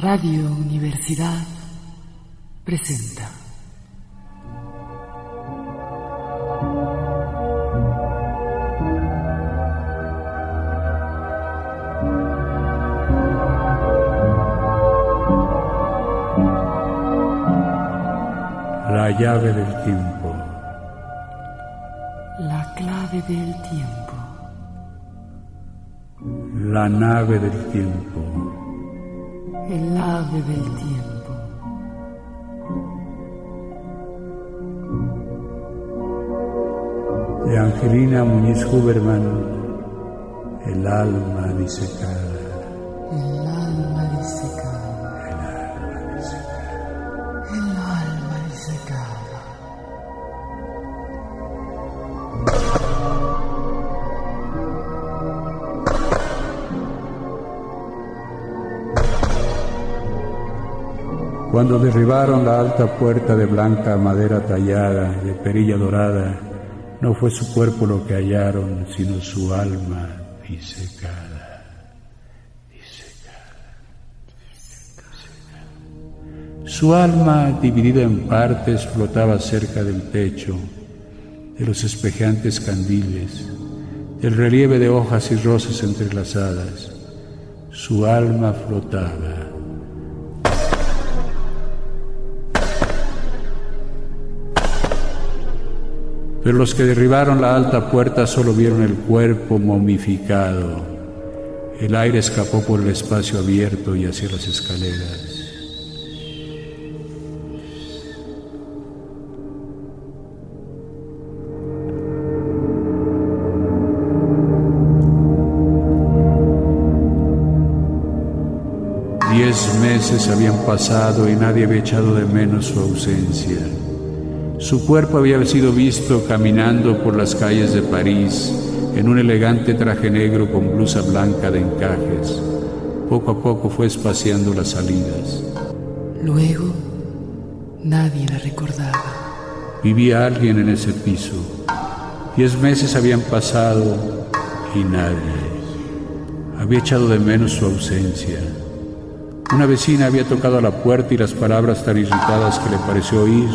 Radio Universidad presenta. La llave del tiempo. La clave del tiempo. La nave del tiempo. El ave del tiempo. De Angelina Muñiz Huberman, El alma disecada. Cuando derribaron la alta puerta de blanca madera tallada, de perilla dorada, no fue su cuerpo lo que hallaron, sino su alma disecada. Disecada. Su alma, dividida en partes, flotaba cerca del techo, de los espejeantes candiles, del relieve de hojas y rosas entrelazadas. Su alma flotaba. Pero los que derribaron la alta puerta solo vieron el cuerpo momificado. El aire escapó por el espacio abierto y hacia las escaleras. Diez meses habían pasado y nadie había echado de menos su ausencia. Su cuerpo había sido visto caminando por las calles de París en un elegante traje negro con blusa blanca de encajes. Poco a poco fue espaciando las salidas. Luego, nadie la recordaba. Vivía alguien en ese piso. Diez meses habían pasado y nadie. Había echado de menos su ausencia. Una vecina había tocado a la puerta y las palabras tan irritadas que le pareció oír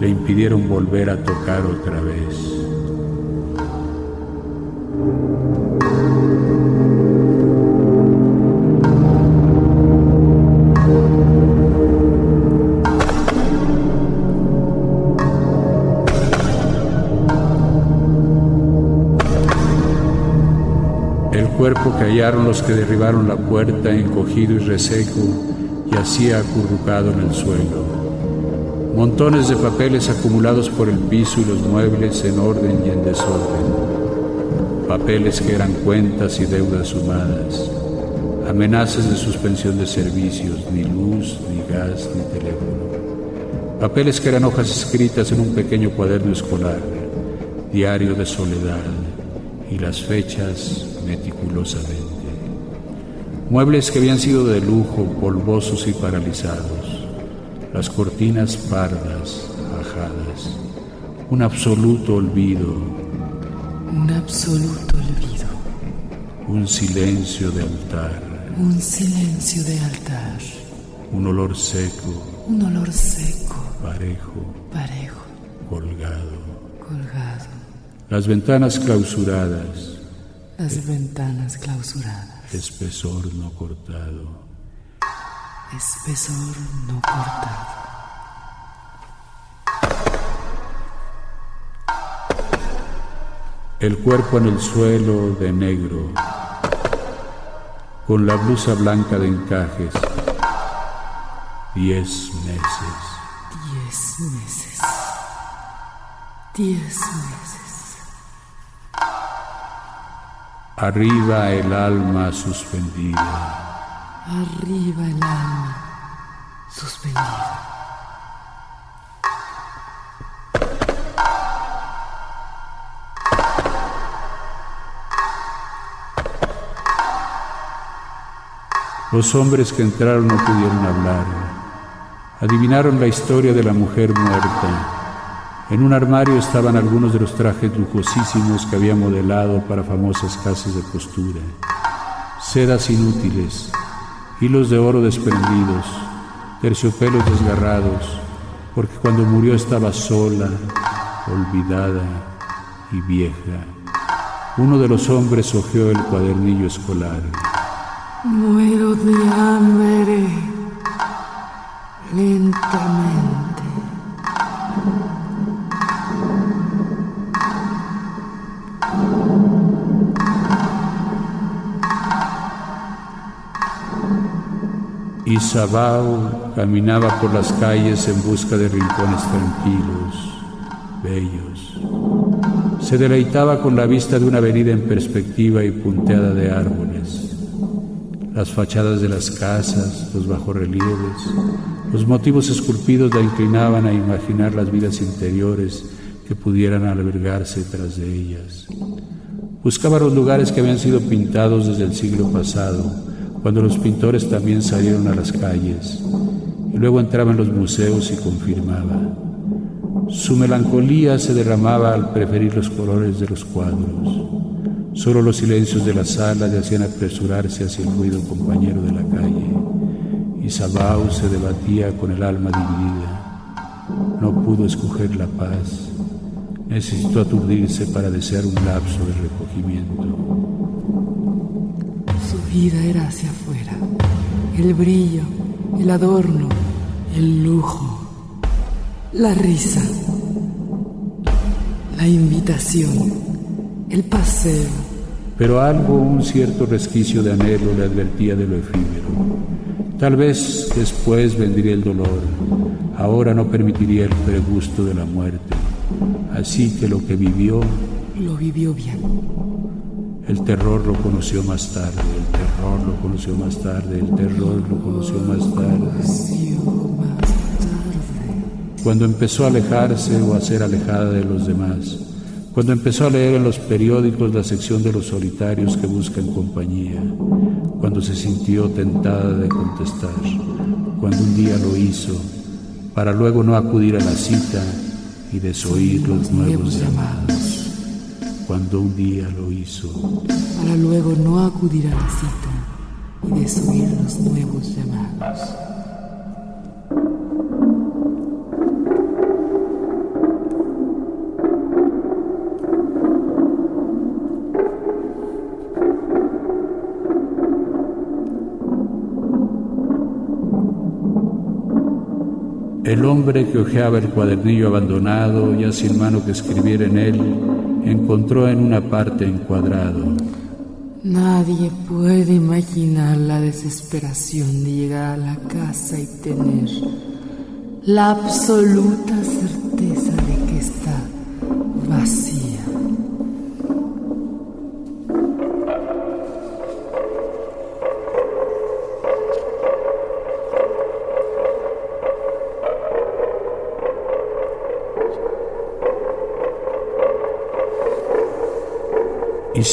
le impidieron volver a tocar otra vez. El cuerpo que hallaron los que derribaron la puerta, encogido y reseco, yacía acurrucado en el suelo. Montones de papeles acumulados por el piso y los muebles en orden y en desorden. Papeles que eran cuentas y deudas sumadas. Amenazas de suspensión de servicios, ni luz, ni gas, ni teléfono. Papeles que eran hojas escritas en un pequeño cuaderno escolar, diario de soledad, y las fechas meticulosamente. Muebles que habían sido de lujo, polvosos y paralizados las cortinas pardas, ajadas, un absoluto olvido, Un absoluto olvido. un silencio de altar, Un silencio de altar. un olor seco, Un olor seco, parejo, parejo, colgado, colgado. las ventanas clausuradas, Las ventanas clausuradas. espesor no cortado, Espesor no cortado. el cuerpo en el suelo de negro, con la blusa blanca de encajes, diez meses. Diez meses. Diez meses. Arriba el alma suspendida, Arriba el alma suspendida. Los hombres que entraron no pudieron hablar. Adivinaron la historia de la mujer muerta. En un armario estaban algunos de los trajes lujosísimos que había modelado para famosas casas de costura. Sedas inútiles, hilos de oro desprendidos, terciopelos desgarrados, porque cuando murió estaba sola, olvidada y vieja. Uno de los hombres hojeó el cuadernillo escolar. Muero de hambre lentamente. Y caminaba por las calles en busca de rincones tranquilos, bellos. Se deleitaba con la vista de una avenida en perspectiva y punteada de árboles. Las fachadas de las casas, los bajorrelieves, los motivos esculpidos la inclinaban a imaginar las vidas interiores que pudieran albergarse tras de ellas. Buscaba los lugares que habían sido pintados desde el siglo pasado cuando los pintores también salieron a las calles y luego entraba en los museos y confirmaba. Su melancolía se derramaba al preferir los colores de los cuadros. Solo los silencios de la sala le hacían apresurarse hacia el ruido compañero de la calle. Y Sabao se debatía con el alma dividida. No pudo escoger la paz. Necesitó aturdirse para desear un lapso de recogimiento vida era hacia afuera. El brillo, el adorno, el lujo, la risa, la invitación, el paseo. Pero algo, un cierto resquicio de anhelo le advertía de lo efímero. Tal vez después vendría el dolor, ahora no permitiría el pregusto de la muerte. Así que lo que vivió... Lo vivió bien. El terror lo conoció más tarde, terror lo conoció más tarde, el terror lo conoció más tarde. Cuando empezó a alejarse o a ser alejada de los demás, cuando empezó a leer en los periódicos la sección de los solitarios que buscan compañía, cuando se sintió tentada de contestar, cuando un día lo hizo, para luego no acudir a la cita y desoír los nuevos llamados cuando un día lo hizo. Para luego no acudir a la cita y desoír los nuevos llamados. El hombre que hojeaba el cuadernillo abandonado, ya sin mano que escribiera en él, encontró en una parte encuadrado. Nadie puede imaginar la desesperación de llegar a la casa y tener la absoluta certeza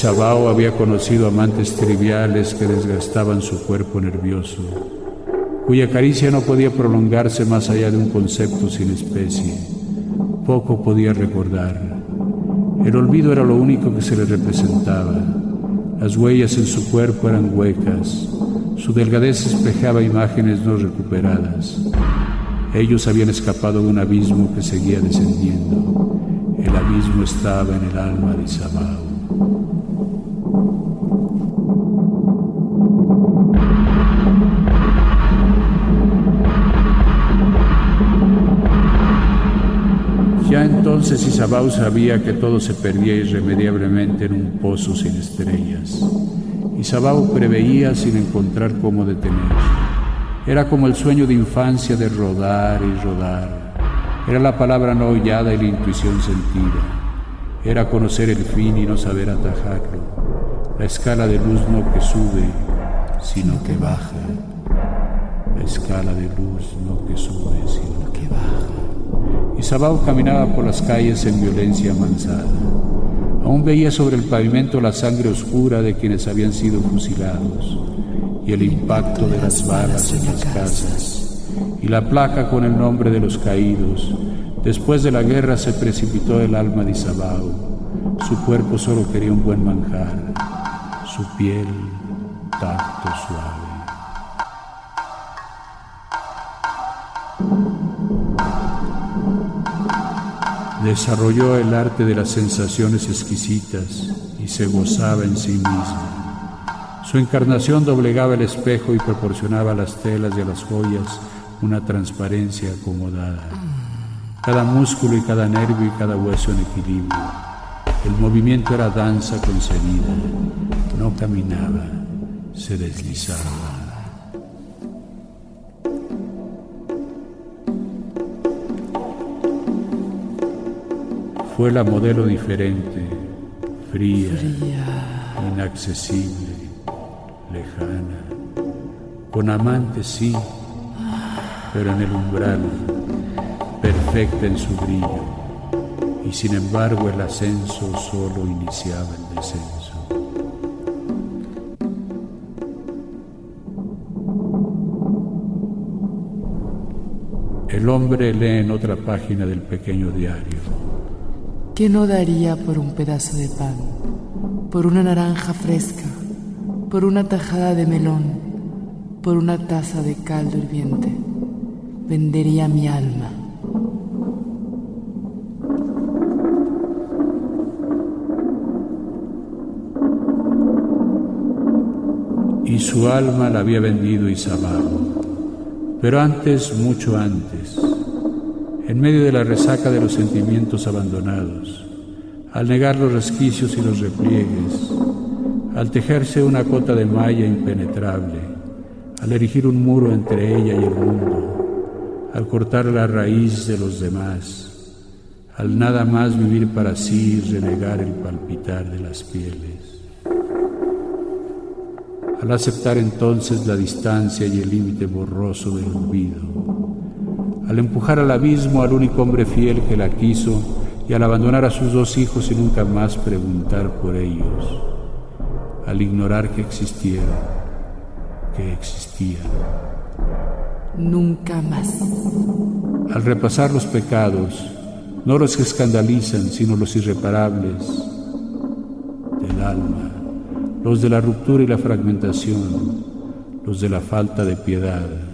Sabao había conocido amantes triviales que desgastaban su cuerpo nervioso, cuya caricia no podía prolongarse más allá de un concepto sin especie. Poco podía recordar. El olvido era lo único que se le representaba. Las huellas en su cuerpo eran huecas. Su delgadez espejaba imágenes no recuperadas. Ellos habían escapado de un abismo que seguía descendiendo. El abismo estaba en el alma de Sabao. Entonces Isabau sabía que todo se perdía irremediablemente en un pozo sin estrellas. Isabau preveía sin encontrar cómo detener. Era como el sueño de infancia de rodar y rodar. Era la palabra no hollada y la intuición sentida. Era conocer el fin y no saber atajarlo. La escala de luz no que sube, sino que baja. La escala de luz no que sube, sino y caminaba por las calles en violencia manzada. Aún veía sobre el pavimento la sangre oscura de quienes habían sido fusilados y el impacto de las balas en las casas y la placa con el nombre de los caídos. Después de la guerra se precipitó el alma de Isabao. Su cuerpo solo quería un buen manjar, su piel tacto suave. Desarrolló el arte de las sensaciones exquisitas y se gozaba en sí misma. Su encarnación doblegaba el espejo y proporcionaba a las telas y a las joyas una transparencia acomodada. Cada músculo y cada nervio y cada hueso en equilibrio. El movimiento era danza concebida. No caminaba, se deslizaba. Fue la modelo diferente, fría, inaccesible, lejana, con amantes sí, pero en el umbral, perfecta en su brillo, y sin embargo el ascenso solo iniciaba el descenso. El hombre lee en otra página del pequeño diario ¿Qué no daría por un pedazo de pan, por una naranja fresca, por una tajada de melón, por una taza de caldo hirviente? Vendería mi alma. Y su alma la había vendido Isabao, pero antes, mucho antes, en medio de la resaca de los sentimientos abandonados, al negar los resquicios y los repliegues, al tejerse una cota de malla impenetrable, al erigir un muro entre ella y el mundo, al cortar la raíz de los demás, al nada más vivir para sí y renegar el palpitar de las pieles. Al aceptar entonces la distancia y el límite borroso del olvido, al empujar al abismo al único hombre fiel que la quiso y al abandonar a sus dos hijos y nunca más preguntar por ellos, al ignorar que existiera, que existían. Nunca más. Al repasar los pecados, no los que escandalizan, sino los irreparables del alma, los de la ruptura y la fragmentación, los de la falta de piedad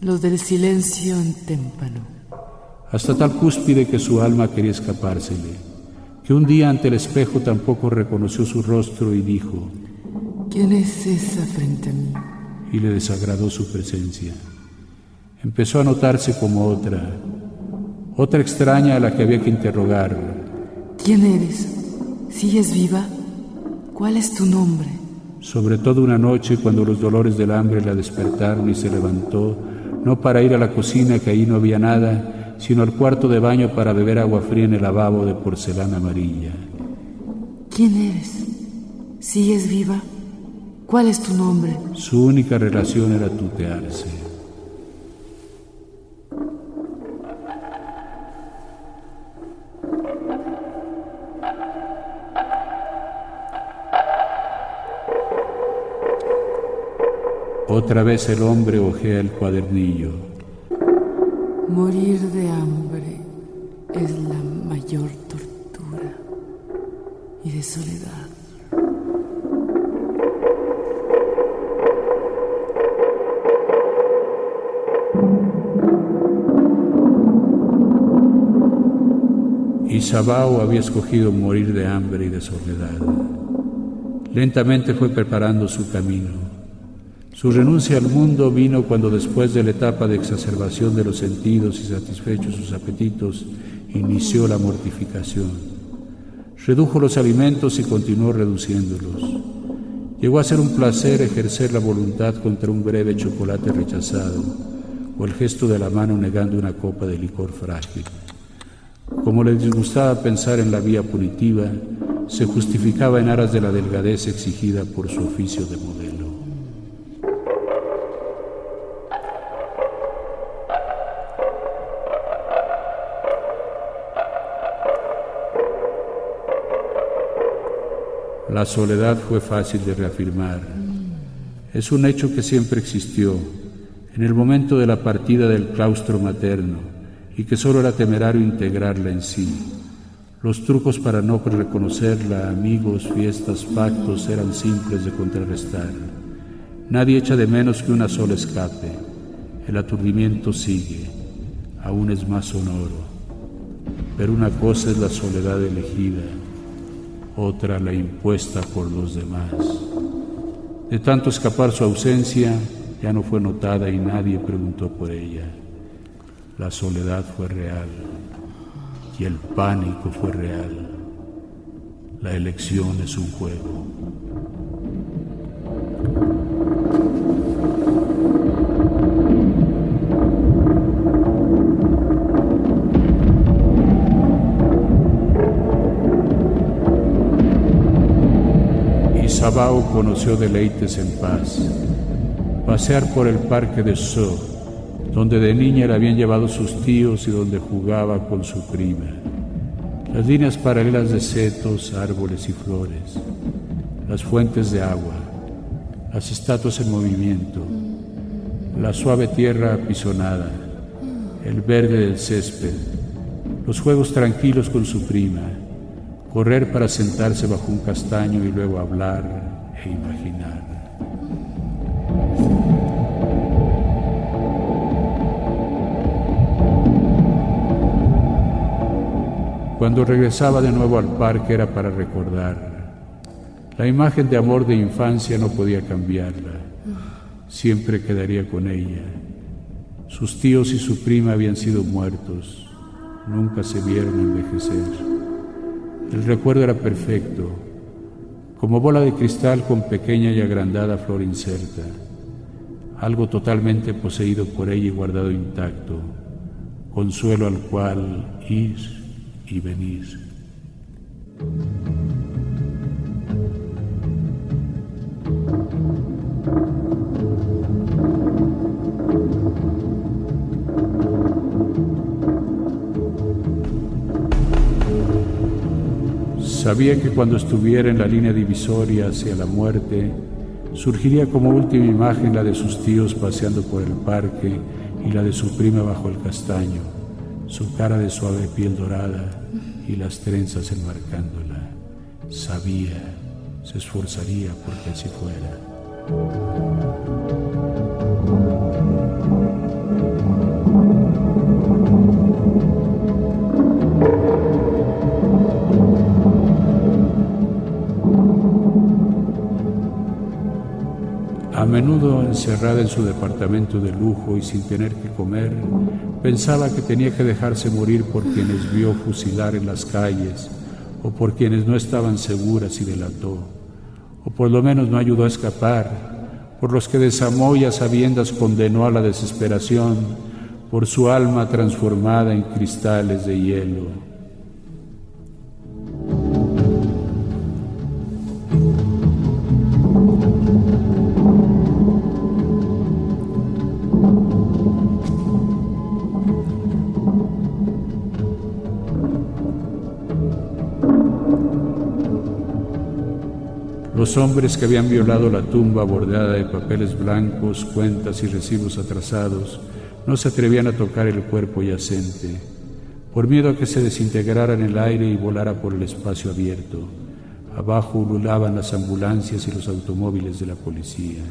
los del silencio en témpano. Hasta tal cúspide que su alma quería escapársele, que un día ante el espejo tampoco reconoció su rostro y dijo, ¿quién es esa frente a mí? Y le desagradó su presencia. Empezó a notarse como otra, otra extraña a la que había que interrogar. ¿Quién eres? ¿Sigues viva? ¿Cuál es tu nombre? Sobre todo una noche cuando los dolores del hambre la despertaron y se levantó, no para ir a la cocina, que ahí no había nada, sino al cuarto de baño para beber agua fría en el lavabo de porcelana amarilla. ¿Quién eres? ¿Sigues viva? ¿Cuál es tu nombre? Su única relación era tutearse. Otra vez el hombre ojea el cuadernillo. Morir de hambre es la mayor tortura y de soledad. Isabao había escogido morir de hambre y de soledad. Lentamente fue preparando su camino su renuncia al mundo vino cuando después de la etapa de exacerbación de los sentidos y satisfechos sus apetitos, inició la mortificación. Redujo los alimentos y continuó reduciéndolos. Llegó a ser un placer ejercer la voluntad contra un breve chocolate rechazado o el gesto de la mano negando una copa de licor frágil. Como le disgustaba pensar en la vía punitiva, se justificaba en aras de la delgadez exigida por su oficio de modelo. La soledad fue fácil de reafirmar. Es un hecho que siempre existió, en el momento de la partida del claustro materno, y que solo era temerario integrarla en sí. Los trucos para no reconocerla, amigos, fiestas, pactos, eran simples de contrarrestar. Nadie echa de menos que una sola escape. el aturdimiento sigue, aún es más sonoro. Pero una cosa es la soledad elegida, otra la impuesta por los demás. De tanto escapar su ausencia, ya no fue notada y nadie preguntó por ella. La soledad fue real y el pánico fue real. La elección es un juego. Isabao conoció deleites en paz. Pasear por el parque de So, donde de niña le habían llevado sus tíos y donde jugaba con su prima. Las líneas paralelas de setos, árboles y flores, las fuentes de agua, las estatuas en movimiento, la suave tierra apisonada, el verde del césped, los juegos tranquilos con su prima, correr para sentarse bajo un castaño y luego hablar e imaginar. Cuando regresaba de nuevo al parque era para recordar. La imagen de amor de infancia no podía cambiarla. Siempre quedaría con ella. Sus tíos y su prima habían sido muertos. Nunca se vieron envejecer. El recuerdo era perfecto, como bola de cristal con pequeña y agrandada flor inserta. Algo totalmente poseído por ella y guardado intacto. Consuelo al cual ir y venir. Sabía que cuando estuviera en la línea divisoria hacia la muerte, surgiría como última imagen la de sus tíos paseando por el parque y la de su prima bajo el castaño su cara de suave piel dorada y las trenzas enmarcándola. Sabía, se esforzaría porque así fuera. Menudo encerrada en su departamento de lujo y sin tener que comer, Pensaba que tenía que dejarse morir por quienes vio fusilar en las calles, o por quienes no estaban seguras y delató, o por lo menos no ayudó a escapar, por los que desamó y a sabiendas condenó a la desesperación, por su alma transformada en cristales de hielo. Los hombres que habían violado la tumba bordeada de papeles blancos, cuentas y recibos atrasados no se atrevían a tocar el cuerpo yacente, por miedo a que se desintegrara en el aire y volara por el espacio abierto. Abajo ululaban las ambulancias y los automóviles de la policía.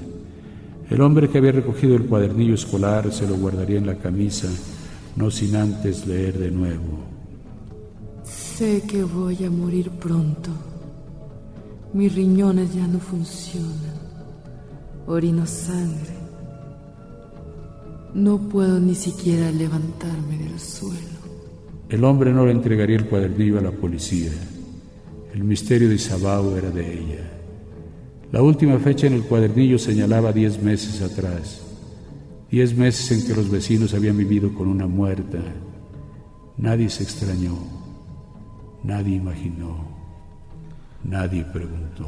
El hombre que había recogido el cuadernillo escolar se lo guardaría en la camisa, no sin antes leer de nuevo. Sé que voy a morir pronto. Mis riñones ya no funcionan. Orino sangre. No puedo ni siquiera levantarme del suelo. El hombre no le entregaría el cuadernillo a la policía. El misterio de Isabao era de ella. La última fecha en el cuadernillo señalaba diez meses atrás. Diez meses en que los vecinos habían vivido con una muerta. Nadie se extrañó. Nadie imaginó. Nadie preguntó.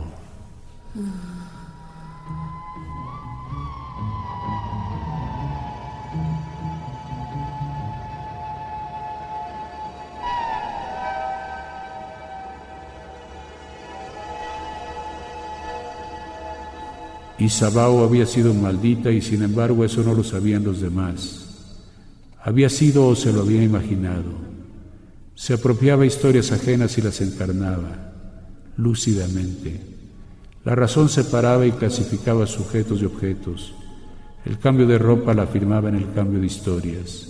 Isabao había sido maldita y sin embargo eso no lo sabían los demás. Había sido o se lo había imaginado. Se apropiaba historias ajenas y las encarnaba lúcidamente. La razón separaba y clasificaba sujetos y objetos. El cambio de ropa la afirmaba en el cambio de historias.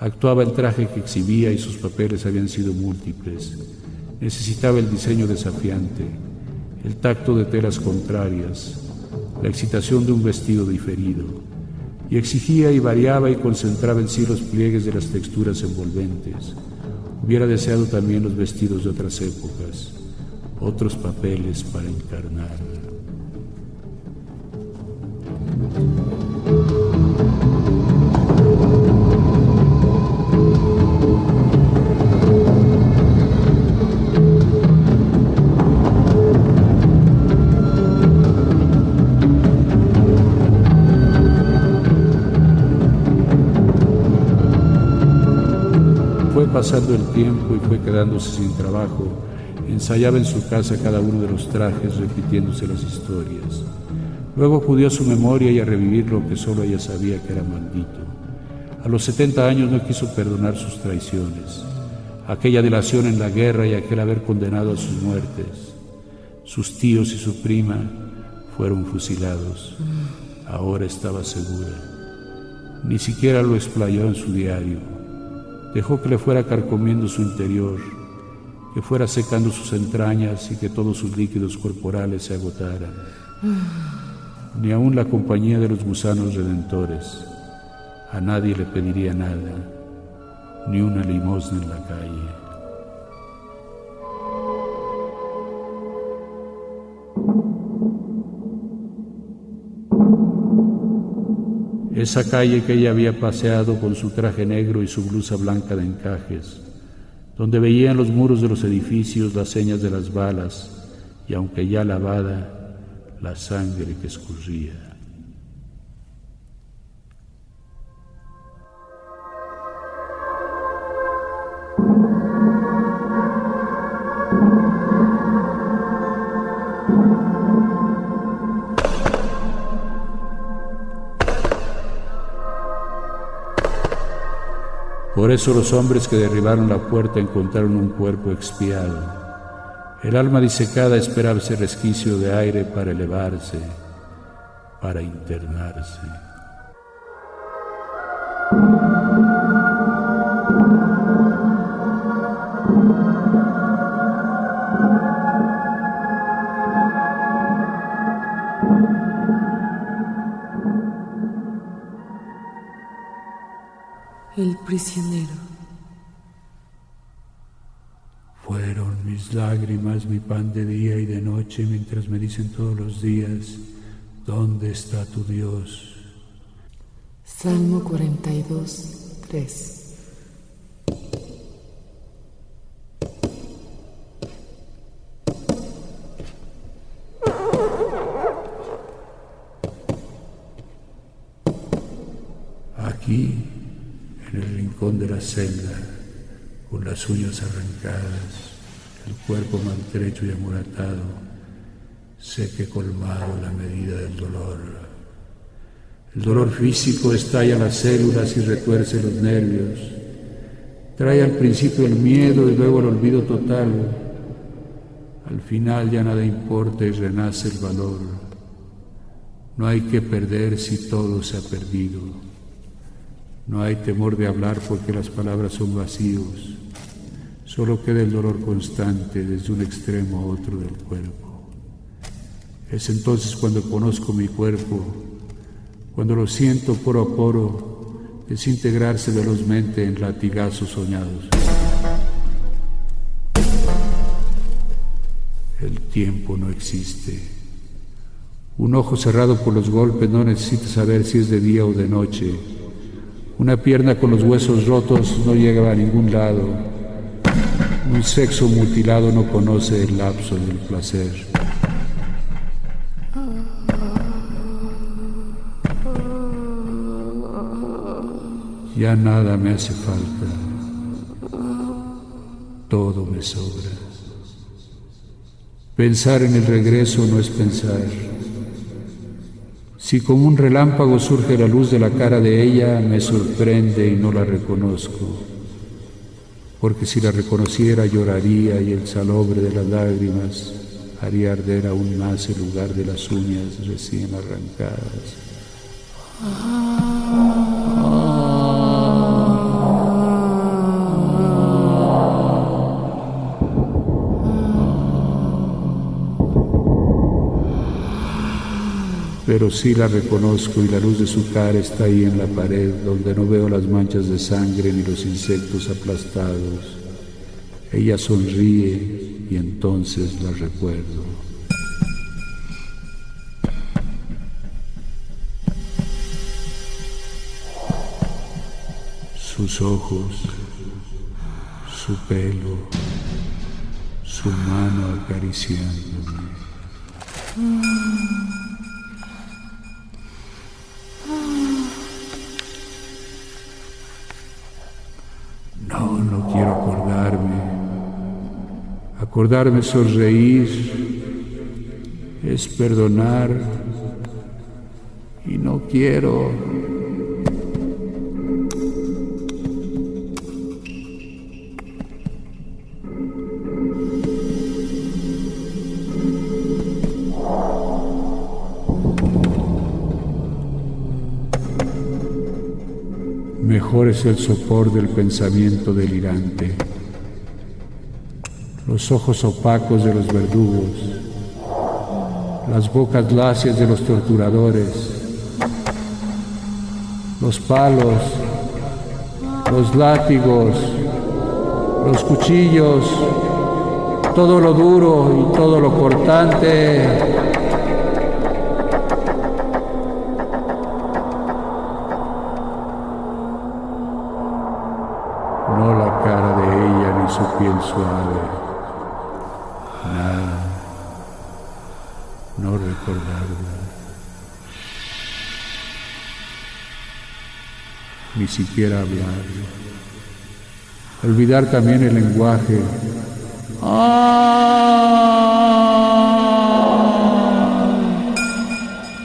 Actuaba el traje que exhibía y sus papeles habían sido múltiples. Necesitaba el diseño desafiante, el tacto de telas contrarias, la excitación de un vestido diferido, y exigía y variaba y concentraba en sí los pliegues de las texturas envolventes. Hubiera deseado también los vestidos de otras épocas, otros papeles para encarnar. pasando el tiempo y fue quedándose sin trabajo, ensayaba en su casa cada uno de los trajes repitiéndose las historias. Luego acudió a su memoria y a revivir lo que solo ella sabía que era maldito. A los 70 años no quiso perdonar sus traiciones, aquella delación en la guerra y aquel haber condenado a sus muertes. Sus tíos y su prima fueron fusilados. Ahora estaba segura. Ni siquiera lo explayó en su diario Dejó que le fuera carcomiendo su interior, que fuera secando sus entrañas y que todos sus líquidos corporales se agotaran. Ni aun la compañía de los gusanos redentores. A nadie le pediría nada, ni una limosna en la calle. esa calle que ella había paseado con su traje negro y su blusa blanca de encajes, donde veía en los muros de los edificios las señas de las balas y aunque ya lavada, la sangre que escurría. Por eso los hombres que derribaron la puerta encontraron un cuerpo expiado. El alma disecada esperaba ese resquicio de aire para elevarse, para internarse. Prisionero. Fueron mis lágrimas mi pan de día y de noche mientras me dicen todos los días, ¿dónde está tu Dios? Salmo 42, 3. De la celda, con las uñas arrancadas, el cuerpo maltrecho y amoratado, sé que colmado la medida del dolor. El dolor físico estalla las células y retuerce los nervios. Trae al principio el miedo y luego el olvido total. Al final ya nada importa y renace el valor. No hay que perder si todo se ha perdido. No hay temor de hablar porque las palabras son vacíos. Solo queda el dolor constante desde un extremo a otro del cuerpo. Es entonces cuando conozco mi cuerpo, cuando lo siento poro a poro, desintegrarse velozmente en latigazos soñados. El tiempo no existe. Un ojo cerrado por los golpes no necesita saber si es de día o de noche una pierna con los huesos rotos no llega a ningún lado. Un sexo mutilado no conoce el lapso del placer. Ya nada me hace falta. Todo me sobra. Pensar en el regreso no es pensar. Si como un relámpago surge la luz de la cara de ella, me sorprende y no la reconozco, porque si la reconociera lloraría y el salobre de las lágrimas haría arder aún más el lugar de las uñas recién arrancadas. Pero sí la reconozco y la luz de su cara está ahí en la pared, donde no veo las manchas de sangre ni los insectos aplastados. Ella sonríe y entonces la recuerdo. Sus ojos, su pelo, su mano acariciándome. Acordarme sonreír es perdonar y no quiero. Mejor es el sopor del pensamiento delirante los ojos opacos de los verdugos, las bocas lacias de los torturadores, los palos, los látigos, los cuchillos, todo lo duro y todo lo cortante. No la cara de ella ni su piel suave. no recordarla, ni siquiera hablar, olvidar también el lenguaje.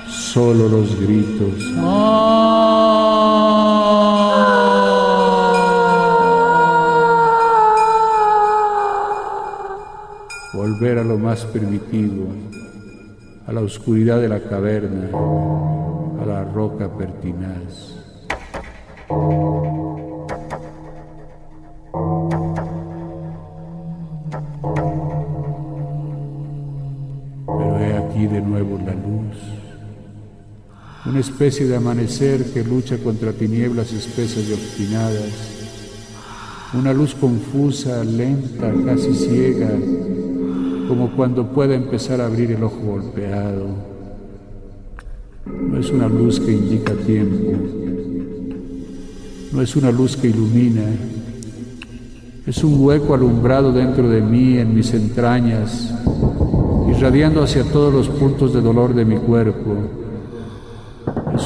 Solo los gritos. Volver a lo más primitivo a la oscuridad de la caverna, a la roca pertinaz. Una especie de amanecer que lucha contra tinieblas espesas y obstinadas, una luz confusa, lenta, casi ciega, como cuando pueda empezar a abrir el ojo golpeado. No es una luz que indica tiempo, no es una luz que ilumina, es un hueco alumbrado dentro de mí, en mis entrañas, irradiando hacia todos los puntos de dolor de mi cuerpo.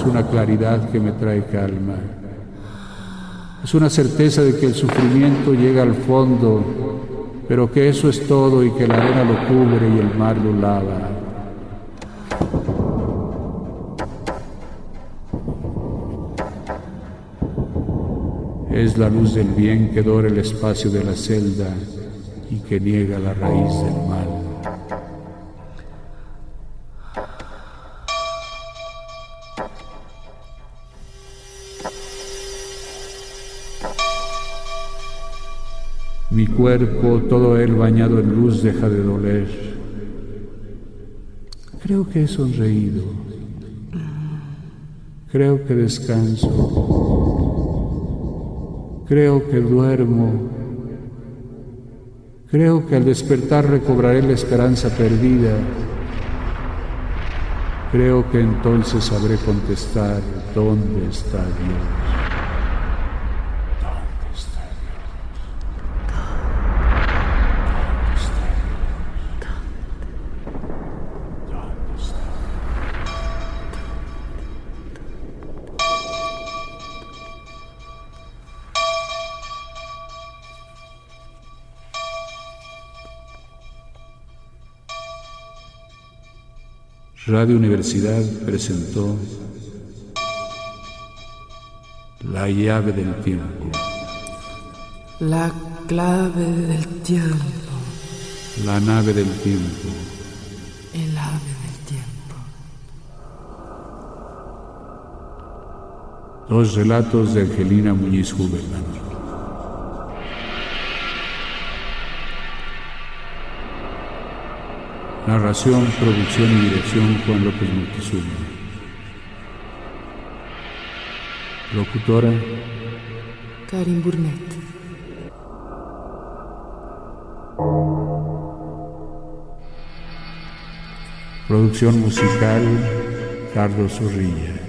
Es una claridad que me trae calma. Es una certeza de que el sufrimiento llega al fondo pero que eso es todo y que la arena lo cubre y el mar lo lava. Es la luz del bien que dora el espacio de la celda y que niega la raíz del mal. Cuerpo, todo él bañado en luz, deja de doler. Creo que he sonreído. Creo que descanso. Creo que duermo. Creo que al despertar recobraré la esperanza perdida. Creo que entonces sabré contestar dónde está Dios. Radio Universidad presentó La llave del tiempo. La clave del tiempo. La nave del tiempo. El ave del tiempo. Los relatos de Angelina Muñiz Huberman. Narración, producción y dirección Juan López Montezuma. Locutora Karin Burnett. Producción musical Carlos Zorrilla.